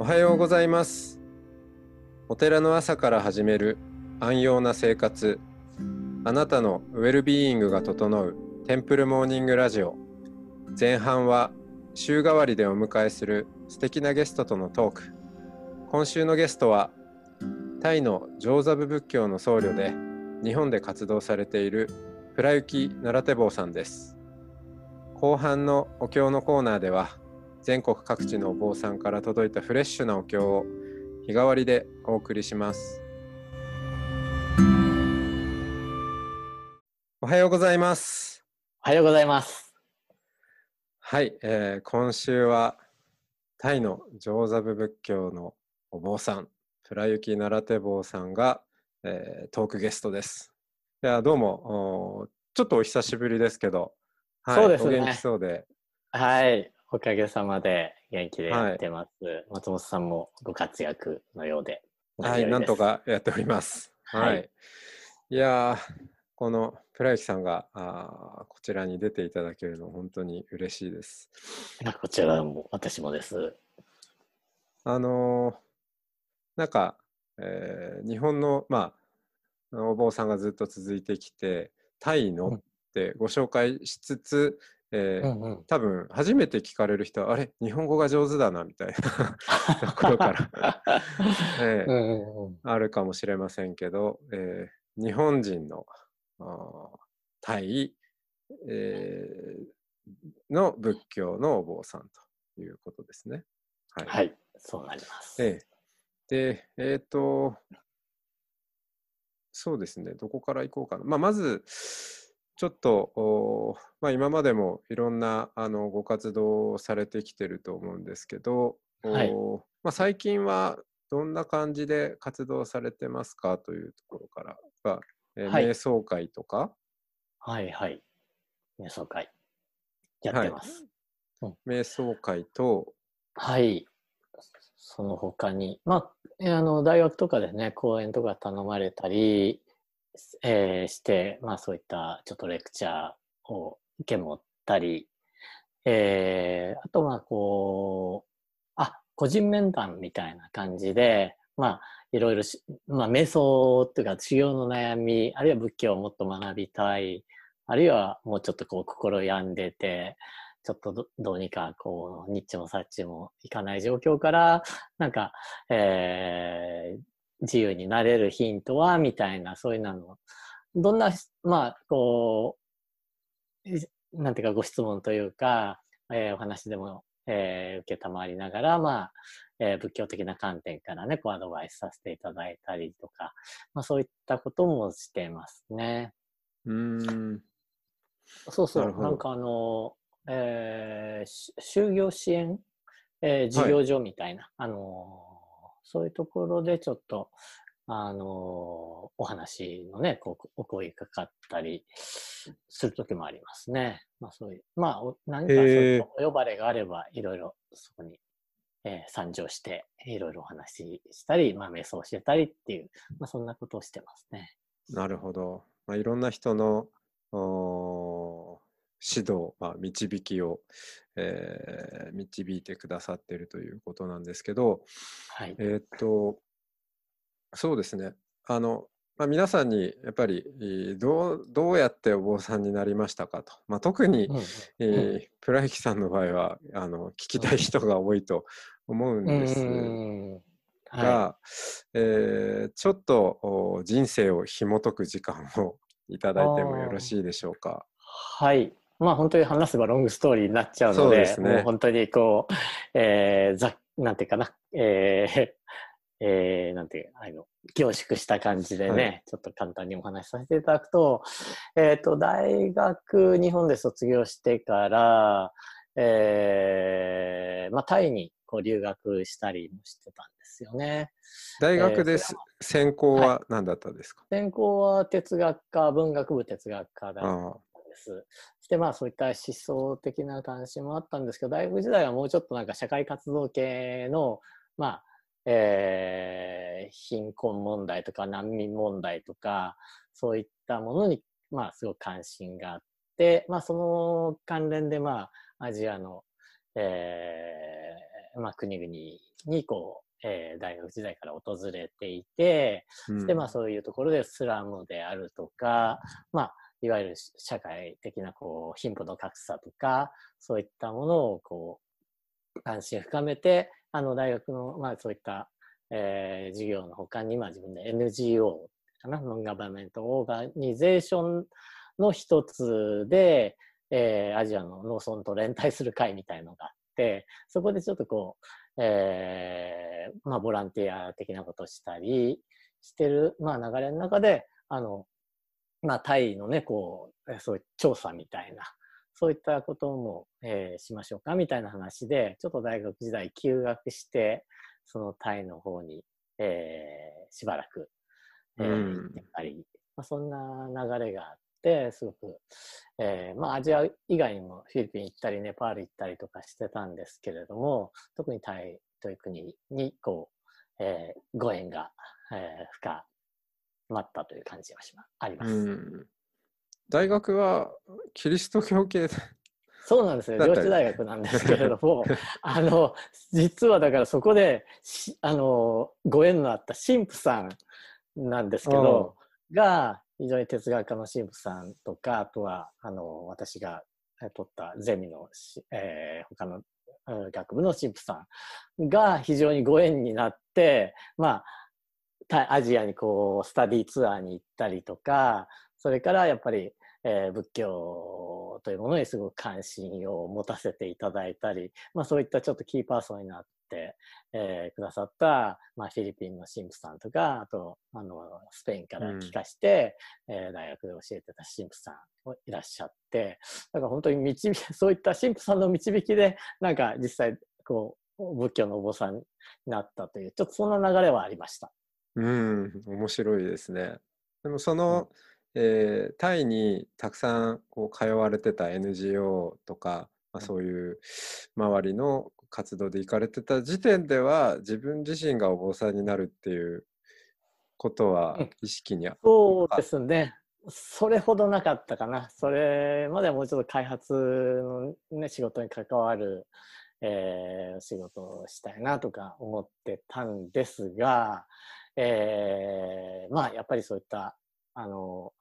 おはようございます。お寺の朝から始める安養な生活。あなたのウェルビーイングが整うテンプルモーニングラジオ。前半は週替わりでお迎えする素敵なゲストとのトーク。今週のゲストはタイのジョーザブ仏教の僧侶で日本で活動されているプラユキ・ナラテボーさんです。後半のお経のコーナーでは全国各地のお坊さんから届いたフレッシュなお経を日替わりでお送りします。おはようございます。おはようございます。はい、えー今週はタイのジョーザブ仏教のお坊さんプラユキ・ナラテボーさんが、えートークゲストです。いやどうもちょっとお久しぶりですけど、はい、そうですね。お元気そうで。はいおかげさまで元気ではいやってます、松本さんもご活躍のようではい、なんとかやっております。はい。はいい、やー、このプラユキさんがあーこちらに出ていただけるの本当に嬉しいです。こちらも私もですあのーなんか、えー日本の、まあ、お坊さんがずっと続いてきて、タイのうんってご紹介しつつ、えーうんうん。多分初めて聞かれる人は、あれ、日本語が上手だなみたいな ところから、えーうんうんうん。あるかもしれませんけど、えー日本人のタイ、えーの仏教のお坊さんということですね。はい。はい。そうなります、ええ。で、えっ、と、そうですね、どこから行こうかな。まあ、まず、ちょっと、おまあ、今までもいろんなあのご活動をされてきてると思うんですけど、おはい。まあ、最近はどんな感じで活動されてますかというところからが、えーはい。瞑想会とか、はいはい。瞑想会。やってます。瞑想会と、はい、その他に。まあえーあの大学とかでね講演とか頼まれたり、えーしてまあそういったちょっとレクチャーを受け持ったり、えーあとまあこうあ個人面談みたいな感じでまあいろいろ、まあ、瞑想っていうか修行の悩みあるいは仏教をもっと学びたいあるいはもうちょっとこう心病んでてちょっとどどうにかこうニッチもサッチもいかない状況からなんか、えー自由になれるヒントはみたいなそういうの。どんなまあこういなんていうかご質問というか、えーお話でも、えー受けたまわりながらまあ、えー仏教的な観点からねこうアドバイスさせていただいたりとか、まあ、そういったこともしてますね。うーん、そうそう、なんかあの、えーし就業支援、えー事業所みたいな、あのーそういうところでちょっと、あのーお話のね、こうお声かかったりする時もありますね。まあそういう、まあお何かそういうお呼ばれがあれば、いろいろそこに、えー参上して、いろいろお話ししたり、まあ瞑想してたりっていう、まあそんなことをしてますね。なるほど。まあ、いろんな人の指導、まあ、導きを、えー導いてくださっているということなんですけど、はい。えーっと、そうですね。あの、まあ、皆さんにやっぱりえーどうどうやってお坊さんになりましたかと、まあ、特に、うんうんえープラユキさんの場合はあの聞きたい人が多いと思うんですうんはいが、えーちょっとお人生を紐解く時間をいただいてもよろしいでしょうか。はい。まあ本当に話せばロングストーリーになっちゃうそので、うですね。もう本当にこう、えー、ざなんていうかな、えー、えー、なんていう、あの、凝縮した感じでね、はい。ちょっと簡単にお話しさせていただくと、えっ、と、大学日本で卒業してから、えー、まあタイにこう留学したりもしてたんですよね。大学でえーす、専攻は何だったですか、専攻は哲学科、文学部哲学科だったあです。そしてまあそういった思想的な関心もあったんですけど、大学時代はもうちょっとなんか社会活動系の、まあ、えー貧困問題とか難民問題とか、そういったものに、まあすごく関心があって、まあその関連でまあアジアの、えーまあ、国々にこう、えー大学時代から訪れていて、うん。でまあそういうところでスラムであるとか、まあ、いわゆる社会的なこう貧富の格差とかそういったものをこう関心を深めてあの大学の、まあ、そういった、えー授業の他に、まあ、自分で NGO かなノンガバメントオーガニゼーションの一つで、えーアジアの農村と連帯する会みたいのがあってそこでちょっとこう、えーまあ、ボランティア的なことをしたりしてる、まあ、流れの中であの、まあ、タイのねこうえーそういう調査みたいなそういったことも、えーしましょうかみたいな話でちょっと大学時代休学してそのタイの方に、えーしばらく、えーうん。行ってたり、まあ、そんな流れがあってすごく、えーまあ、アジア以外にもフィリピン行ったりネパール行ったりとかしてたんですけれども特にタイという国にこう、えーご縁が、えー深まったという感じがしまあります。うん大学はキリスト教系でそうなんですよ。上智大学なんですけれども、あの、実はだからそこで、しあの、ご縁のあった神父さんなんですけど、が、非常に哲学科の神父さんとか、あとは、あの、私がえ取ったゼミのし、えー他のうん学部の神父さんが非常にご縁になって、まあ、たアジアにこう、スタディツアーに行ったりとか、それからやっぱり、えー仏教というものにすごく関心を持たせていただいたり、まあ、そういったちょっとキーパーソンになって、えーくださった、まあ、フィリピンの神父さんとかあとあのスペインから帰化して、えー大学で教えてた神父さんもいらっしゃってだから本当に導き そういった神父さんの導きでなんか実際こう仏教のお坊さんになったというちょっとそんな流れはありました。うん面白いですね。でもその、えータイにたくさんこう通われてた NGO とか、まあ、うんそういう周りの活動で行かれてた時点では自分自身がお坊さんになるっていうことはうん意識にあそうですね。それほどなかったかな。それまではもうちょっと開発の、ね、仕事に関わる、えー仕事をしたいなとか思ってたんですが、えーまあやっぱりそういったあの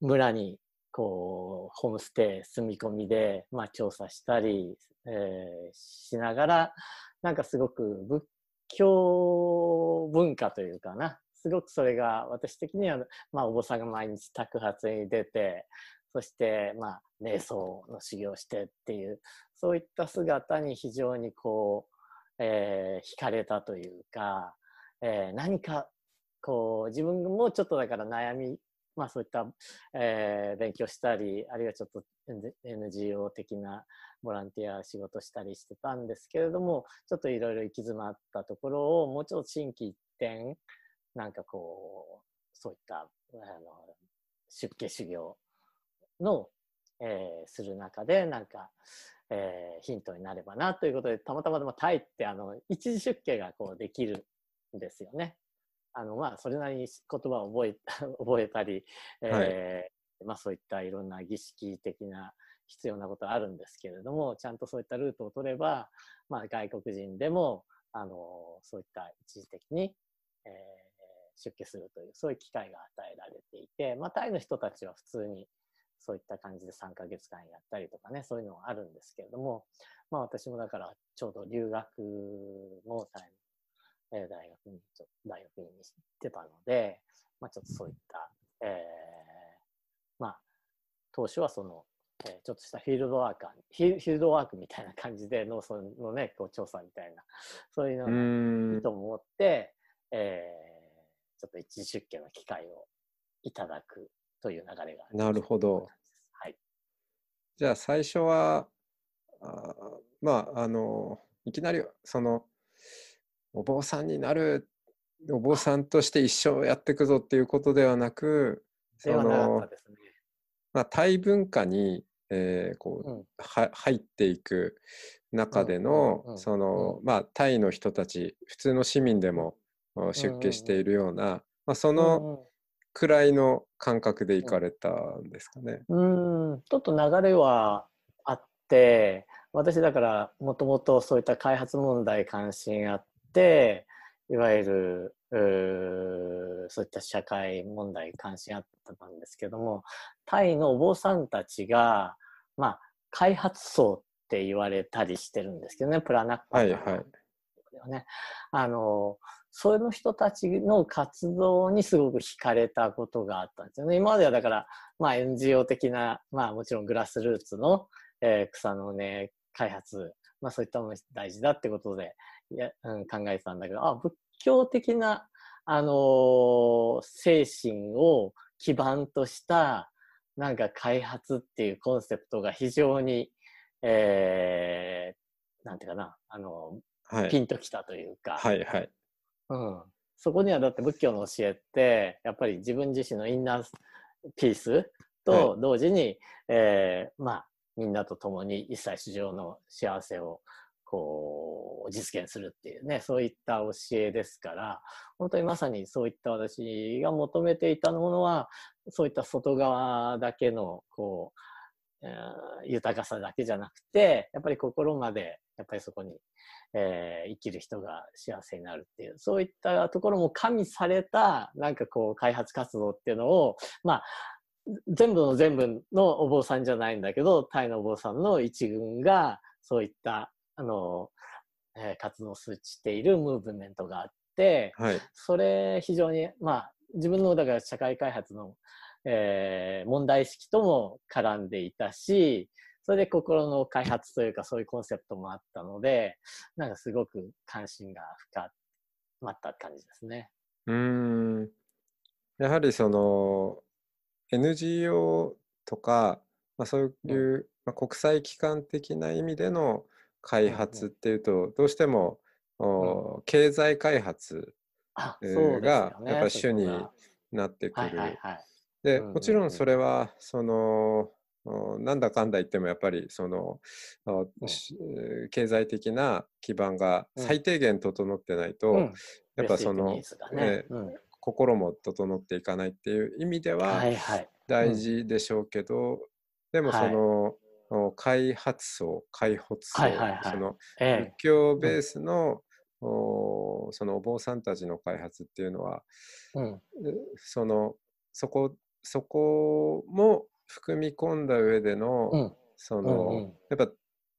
村にこうホームステイ住み込みで、まあ、調査したり、えーしながらなんかすごく仏教文化というかなすごくそれが私的には、まあ、お坊さんが毎日托発に出てそして、まあ、瞑想の修行してっていうそういった姿に非常にこう、えー惹かれたというか、えー何かこう自分もちょっとだから悩みまあそういった、えー勉強したりあるいはちょっと NGO 的なボランティア仕事したりしてたんですけれどもちょっといろいろ行き詰まったところをもうちょっと心機一転なんかこうそういったあの出家修行の、えーする中でなんか、えーヒントになればなということでたまたまでもタイってあの一時出家がこうできるですよね。あのまあそれなりに言葉を覚え 覚えたり、えーまあ、そういったいろんな儀式的な必要なことはあるんですけれどもちゃんとそういったルートを取れば、まあ、外国人でもあのそういった一時的に、えー出家するというそういう機会が与えられていて、まあ、タイの人たちは普通にそういった感じで3ヶ月間やったりとかねそういうのはあるんですけれども、まあ、私もだからちょうど留学もタイの、えー大学にちょ大学院に行ってたので、まあ、ちょっとそういった、えーまあ当初はその、えーちょっとしたフィールドワーカーフィールドワークみたいな感じで農村のねこう調査みたいな そういうのうがんいいと思って、えーちょっと一時出家の機会をいただくという流れがなるほど。はい。じゃあ最初はあーまああのいきなりそのお坊さんになるお坊さんとして一生やっていくぞっていうことではなくそのね。まあ、タイ文化に、えーこううんは入っていく中でうんの、うんうんそのまあタイの人たち普通の市民でもあ出家しているような、まあ、そのくらいの感覚で行かれたんですかね。うんうん、ちょっと流れはあって、私だからもともとそういった開発問題関心あっていわゆるそういった社会問題関心あったんですけどもタイのお坊さんたちがまあ開発層って言われたりしてるんですけどねプラナッパはいはい。ね。あの、その人たちの活動にすごく惹かれたことがあったんですよね。今まではだから、まあ NGO 的な、まあもちろんグラスルーツの、えー草の根開発、まあそういったものが大事だってことでいや、うん、考えてたんだけど、あ、仏教的な、あのー精神を基盤とした、なんか開発っていうコンセプトが非常に、えー、なんていうかな、あの、はい。ピンときたというか、はいはい。うん、そこにはだって仏教の教えってやっぱり自分自身のインナーピースと同時に、えーまあみんなと共に一切市場の幸せをこう実現するっていうねそういった教えですから本当にまさにそういった私が求めていたものはそういった外側だけのこう、えー豊かさだけじゃなくてやっぱり心までやっぱりそこにえー生きる人が幸せになるっていう、そういったところも加味された、なんかこう、開発活動っていうのを、まあ、全部の全部のお坊さんじゃないんだけど、タイのお坊さんの一群が、そういった、あの、えー活動しているムーブメントがあって、はい。それ非常に、まあ、自分のだから社会開発の、えー問題意識とも絡んでいたし、それで心の開発というかそういうコンセプトもあったので、なんかすごく関心が深まった感じですね。うーん。やはりその NGO とか、まあ、そういう、まあ、国際機関的な意味での開発っていうと、どうしても、お経済開発が。やっぱ主になってくる。はいはいはい。で、うんうんもちろんそれは、その、おなんだかんだ言ってもやっぱりその、おうん。経済的な基盤がうん。最低限整ってないと、うん。やっぱそのね心も整っていかないっていう意味でははいはい。大事でしょうけど、でもその、お開発層開発層、はいはいはいそのえ仏教ベースの、おそのお坊さんたちの開発っていうのはえ。うん。うそのそこそこも含み込んだ上での、うん。その、うんうんやっぱ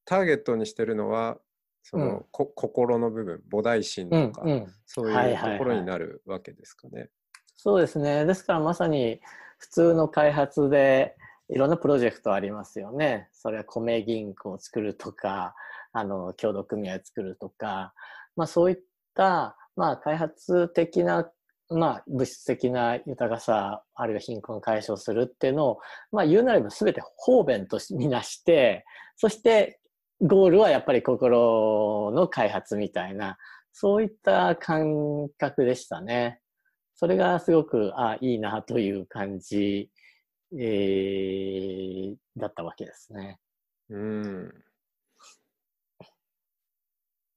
ターゲットにしてるのはその、うんこ心の部分菩提心うんとか、うん。そうはいいうはいはいところになるわけですかね。そうですね。ですからまさに普通の開発でいろんなプロジェクトありますよね。それは米銀行を作るとか、あの、協同組合を作るとか、まあそういった、まあ開発的な、まあ物質的な豊かさ、あるいは貧困解消するっていうのを、まあ言うなれば全て方便とみなして、そしてゴールはやっぱり心の開発みたいな、そういった感覚でしたね。それがすごく、あいいなという感じ、えーだったわけですね。うん。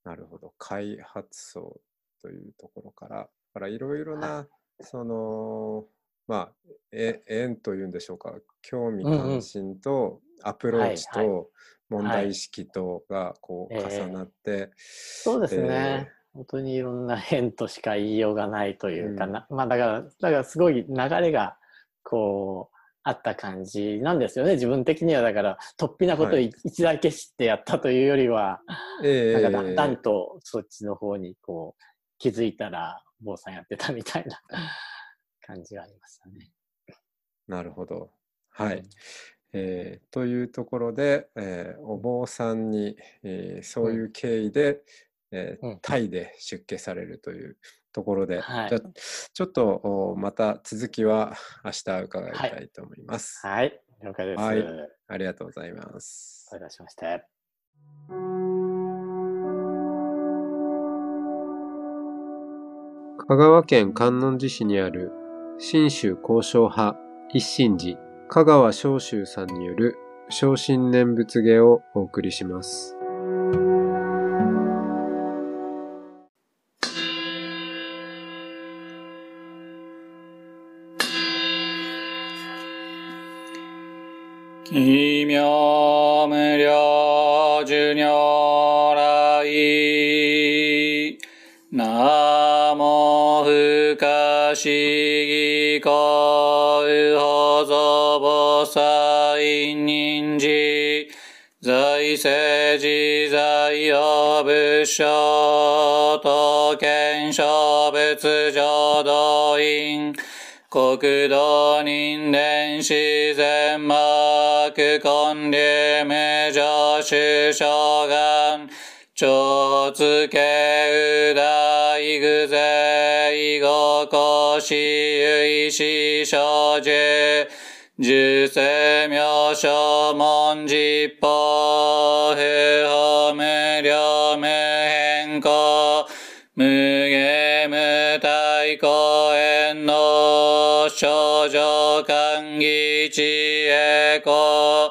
なるほど。開発層というところから、だからいろいろな、その、まあ、え縁というんでしょうか、興味関心とアプローチはい。と問題意識とがこうええ。重なって、そうですね。本当にいろんな 変としか言いようがないというかうん。な、まあだから、だからすごい流れが、こう、あった感じなんですよね。自分的にはだから、突飛なことをはい。一大決してやったというよりは、ええなんかだんだんとそっちの方にこう、気づいたら坊さんやってたみたいな感じがありましたね。なるほど。はい。うんえーというところで、えーお坊さんに、えーそういう経緯で、えーうんタイで出家されるというところで、はいじゃあちょっとおまた続きは明日伺いたいと思います。はい、了解です。はいお願ありがとうございます。いたしまして。香川県観音寺市にある新州交渉派一心寺香川昇州さんによる昇進念仏芸をお送りします。在を仏所と検証仏浄土院国土人伝自然幕根流無常主将願超つけう大具税ごこしゆいし少女十世名称文実法不法無量無変更無下無体公園の。少女歓喜知恵公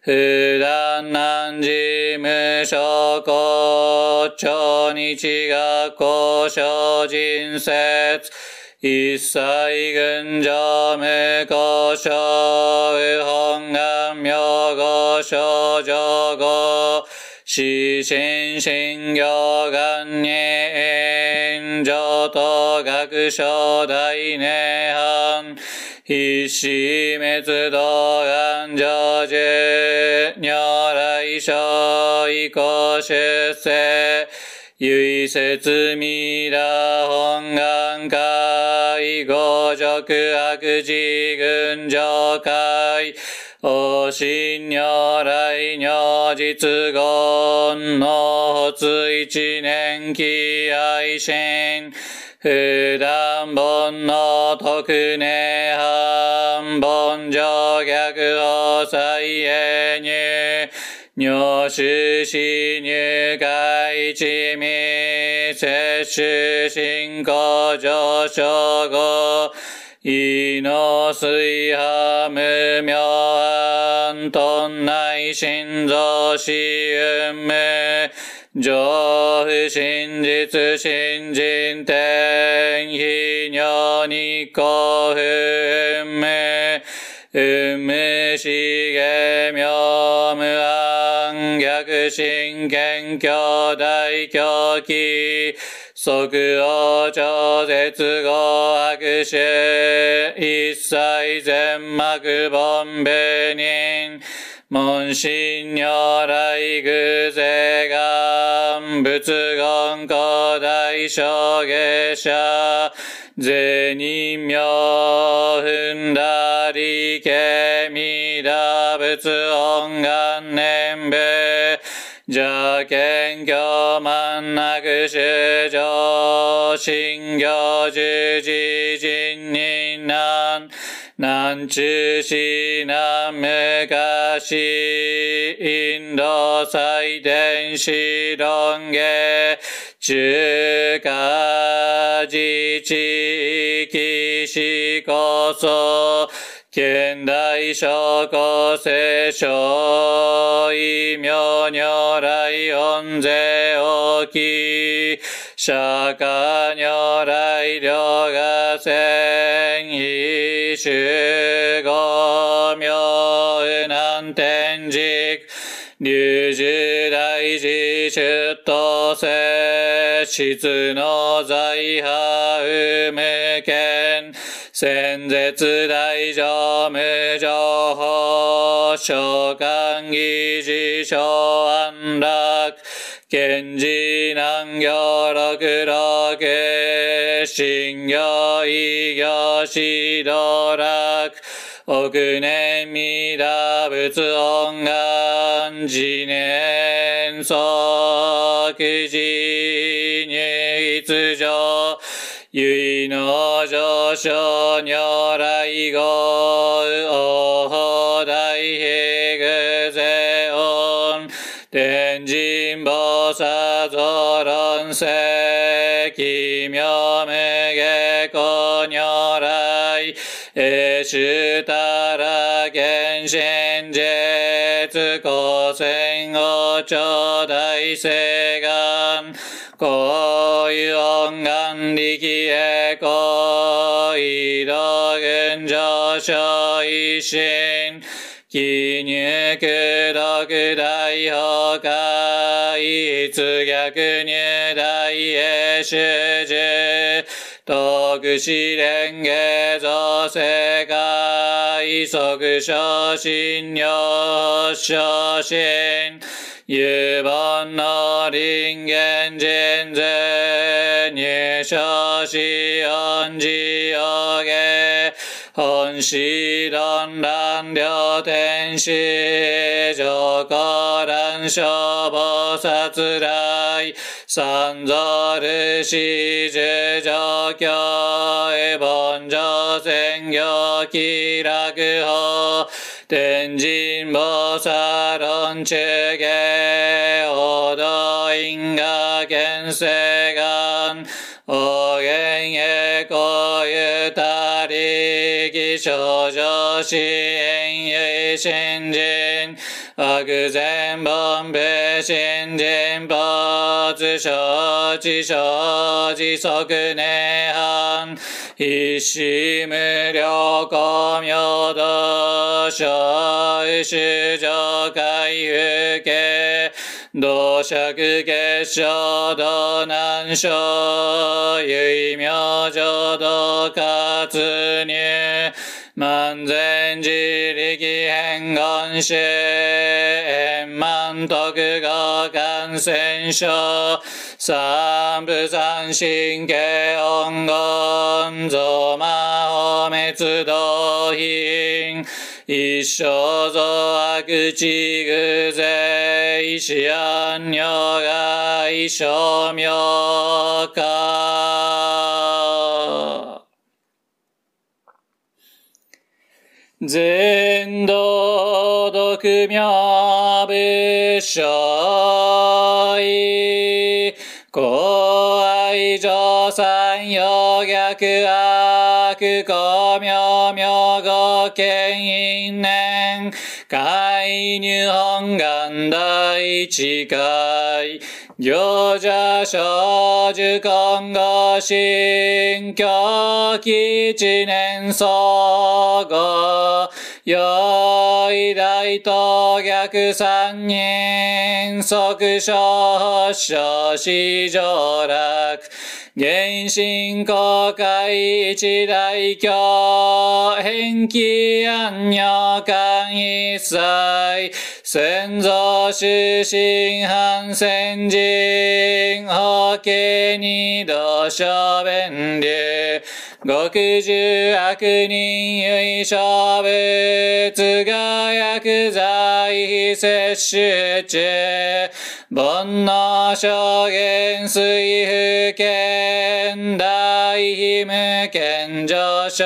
普段難事無所公超日学校小人説一切群上無故障本願名号症状死神信行願に炎上と学書大涅槃必死滅動願成就如来所以降出世唯説未羅本願会五辱悪事群上会お信如来如実言の発一年期愛心普段本の特寧半本上逆法再永入入手死入会一味摂取進行上昇後異の水波無明暗頓内心臓死運無上不真実新人天非尿日光不運無運無死下妙無暗逆心謙虚大狂気。即応超絶後悪臭一切全幕本部人門心如来偶税願仏言古代小下者税人名踏んだりけみだ仏音願念部邪見教満なく主上信行十字人人難南中市南昔インド祭典史論下中華自治域史こそ現代諸古聖書異名如来恩税大き釈迦如来両が戦異種五名南天竺流樹大寺出頭世質の財派無権先絶大乗無情報召喚議事小安楽。賢治南行六六信行異行指導楽。億年未打仏音願自年即時入一上唯の上昇如来語王法大悲具税音天神菩薩増論世奇妙無下古如来。永主たら原神絶古戦王朝大聖願。こういう音願力へこう移動群上昇一心記入苦毒大崩壊、出逆入大へ主従、徳死蓮華造世界、即昇進領昇進、有本の人間人税、入所し恩寺を下、本師論乱両天使、上皇乱消防殺来、三蔵ルシ十上教、エボン上宣行気楽法、天神菩薩論中下、王道因果現世願、お元へこゆたりぎ少女支援ゆい新人、悪善本部新人没承知承知即涅槃、一死無量光明道小主上海風景、同釈結晶道南小、唯明浄道活入、万全自力変願主、円満徳合感染症、三部三神経音言、増魔法滅道品、一生増悪地偶税、死安女が一生明か。全道独妙部所意、公愛上三陽逆悪公明明語見因年、海入本願第一回、行者少女今後新教基一年総合、い大と逆三人、即小小市上楽、原神公開一大教、返記安女間一切、先祖出身反戦人、法家二度小弁流、極重悪人唯小物が薬剤摂取中、煩悩証言水不見大非無見上昇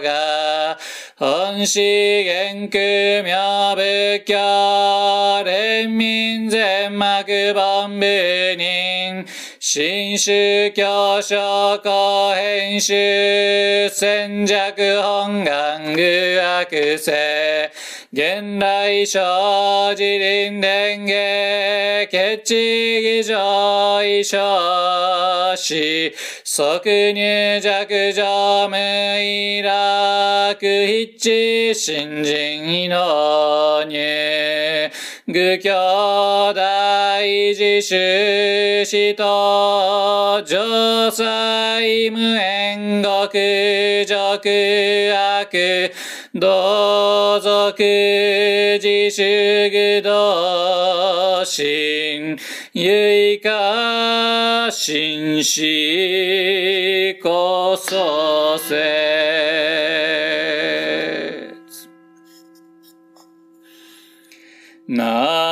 が、本資元空妙仏教、連民全幕本部人、新宗教諸公編集、戦弱本願具悪性、現代生自林伝下、決地儀上異少子、即入弱上無意楽、一致新人異能入、愚教大自主死と、上祭無縁極俗悪、同族自主具道心、唯か心死こそせ。ナ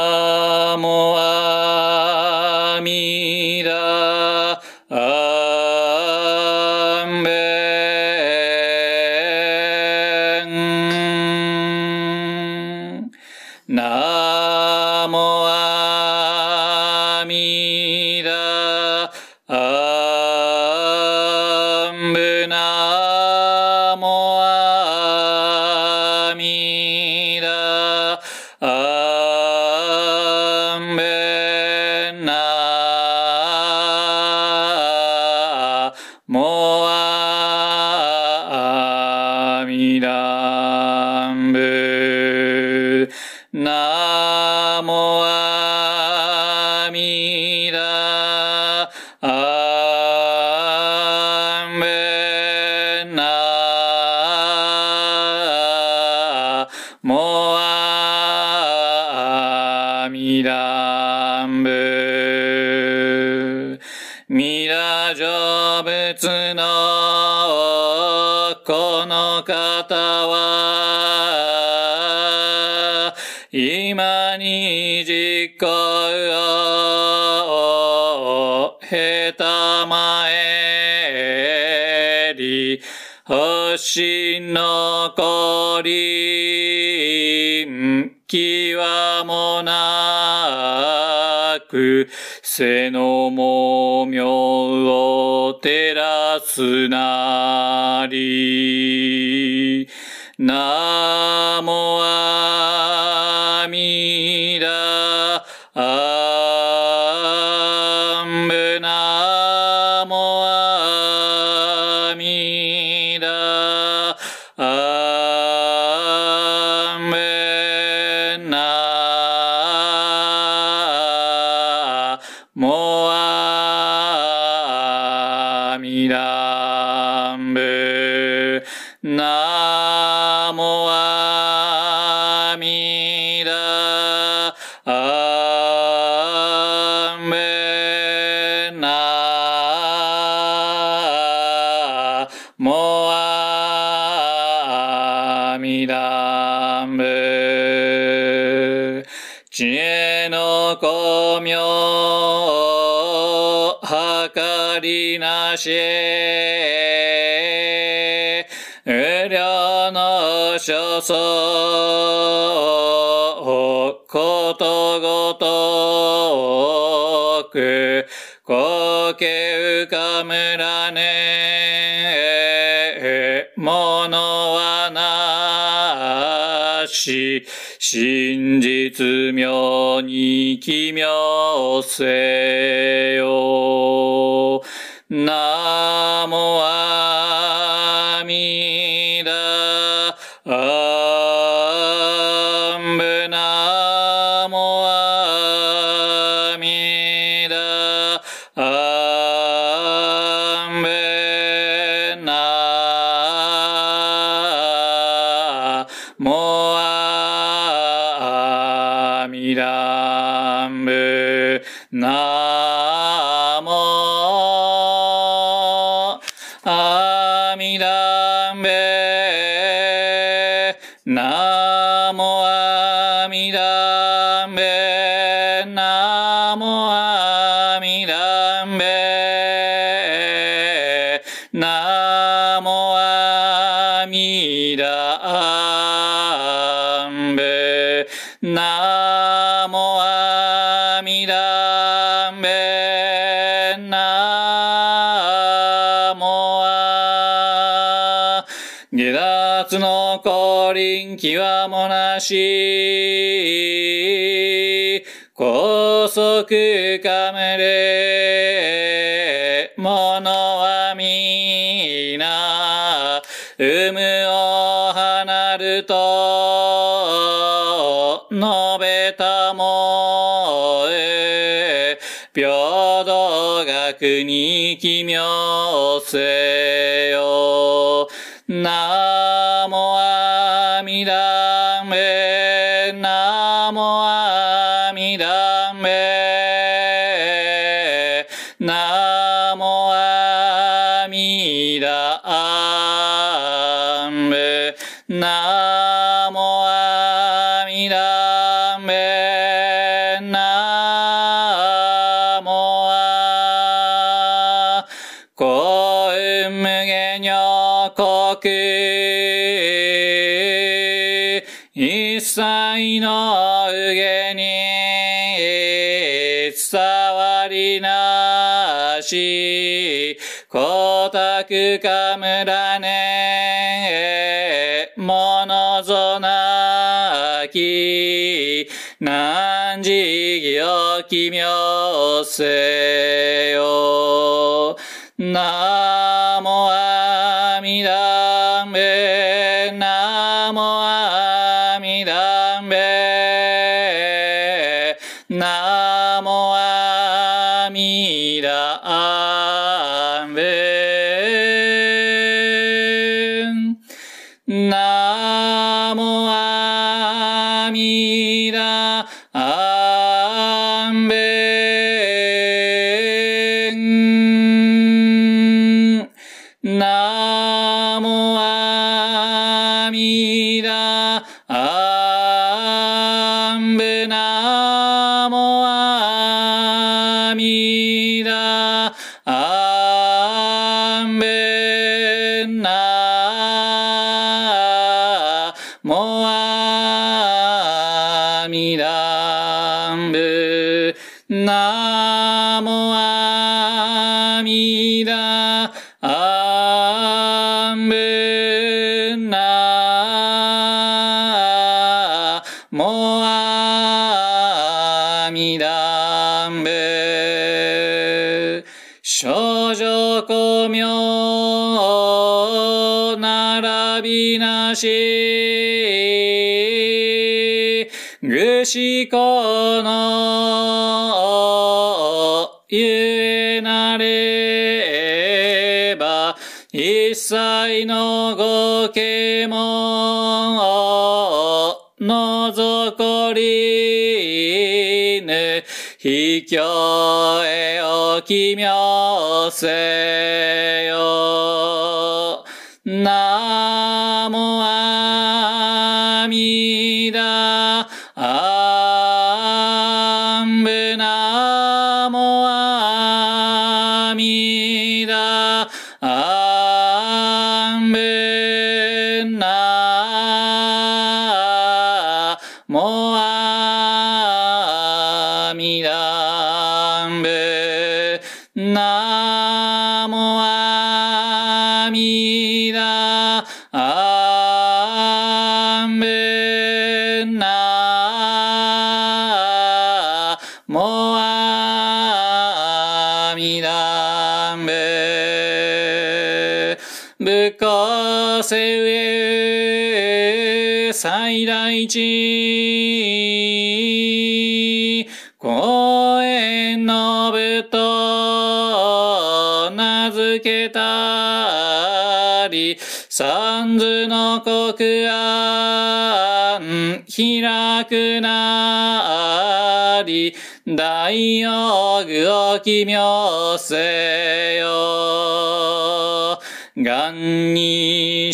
の方は今に実行をへたまえり星のこり気はもなく背のもみょを照らすなりなもあみだあんぶなもあみだありなし。無量の所相ことごとく光景浮かむらし真実妙に奇妙せよ。名もあみ極もなし。高速かに奇妙せよな女国一切の上に伝わりなし。光沢かむらねものぞなき。何時義奇妙せ。ナ一切のご啓蒙を覗こりぬ卑怯へお奇妙せ。最大地公園のぶと名付けたり三途の国案開くなり大王具を奇妙せよ。願に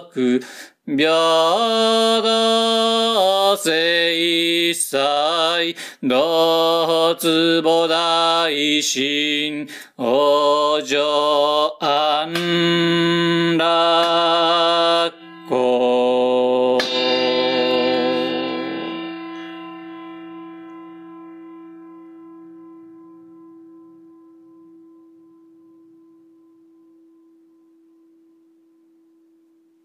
く、びゃがせいさい、どつぼ大神、おじょあんらこ。